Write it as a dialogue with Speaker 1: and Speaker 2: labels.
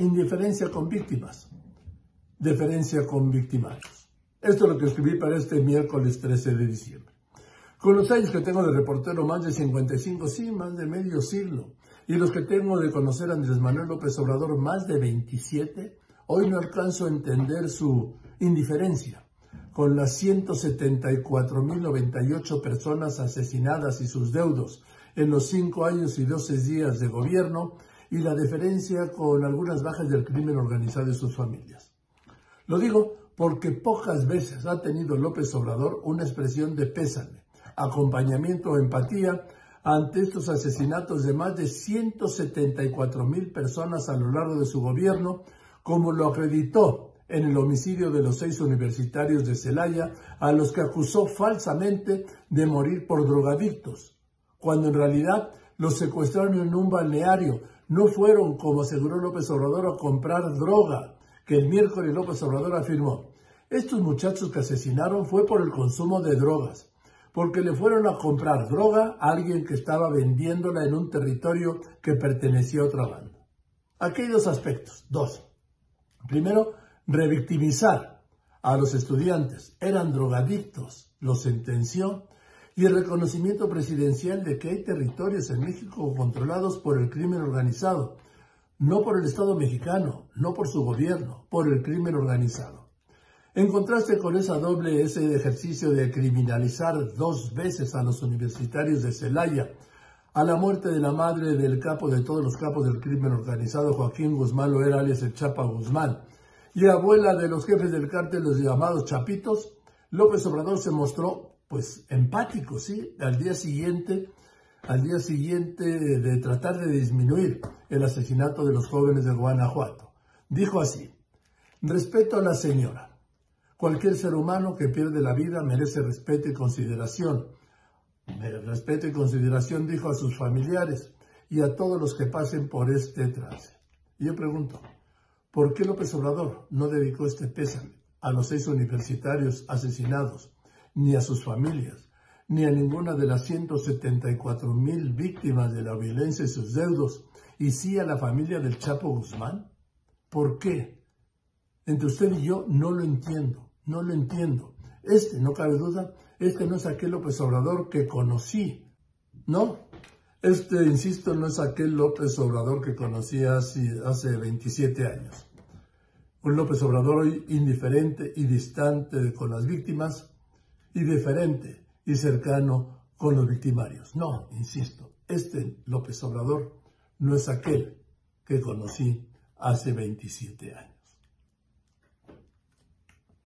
Speaker 1: indiferencia con víctimas, deferencia con victimarios. Esto es lo que escribí para este miércoles 13 de diciembre. Con los años que tengo de reportero, más de 55, sí, más de medio siglo, y los que tengo de conocer a Andrés Manuel López Obrador, más de 27, hoy no alcanzo a entender su indiferencia con las 174.098 personas asesinadas y sus deudos en los cinco años y 12 días de gobierno y la deferencia con algunas bajas del crimen organizado y sus familias. Lo digo porque pocas veces ha tenido López Obrador una expresión de pésame, acompañamiento o empatía ante estos asesinatos de más de 174 mil personas a lo largo de su gobierno, como lo acreditó en el homicidio de los seis universitarios de Celaya, a los que acusó falsamente de morir por drogadictos, cuando en realidad los secuestraron en un balneario. No fueron, como aseguró López Obrador, a comprar droga, que el miércoles López Obrador afirmó. Estos muchachos que asesinaron fue por el consumo de drogas, porque le fueron a comprar droga a alguien que estaba vendiéndola en un territorio que pertenecía a otra banda. Dos aspectos, dos. Primero, revictimizar a los estudiantes. Eran drogadictos, los sentenció, y el reconocimiento presidencial de que hay territorios en México controlados por el crimen organizado, no por el Estado mexicano, no por su gobierno, por el crimen organizado. En contraste con esa doble, ese ejercicio de criminalizar dos veces a los universitarios de Celaya, a la muerte de la madre del capo de todos los capos del crimen organizado, Joaquín Guzmán Loera, alias el Chapa Guzmán, y abuela de los jefes del cártel, los llamados chapitos, López Obrador se mostró pues empático, ¿sí? Al día siguiente, al día siguiente de tratar de disminuir el asesinato de los jóvenes de Guanajuato. Dijo así, respeto a la señora. Cualquier ser humano que pierde la vida merece respeto y consideración. Respeto y consideración dijo a sus familiares y a todos los que pasen por este trance. Y yo pregunto, ¿Por qué López Obrador no dedicó este pésame a los seis universitarios asesinados, ni a sus familias, ni a ninguna de las 174 mil víctimas de la violencia y sus deudos, y sí a la familia del Chapo Guzmán? ¿Por qué? Entre usted y yo no lo entiendo, no lo entiendo. Este, no cabe duda, este no es aquel López Obrador que conocí, ¿no? Este, insisto, no es aquel López Obrador que conocí hace, hace 27 años. Un López Obrador hoy indiferente y distante con las víctimas y diferente y cercano con los victimarios. No, insisto, este López Obrador no es aquel que conocí hace 27 años.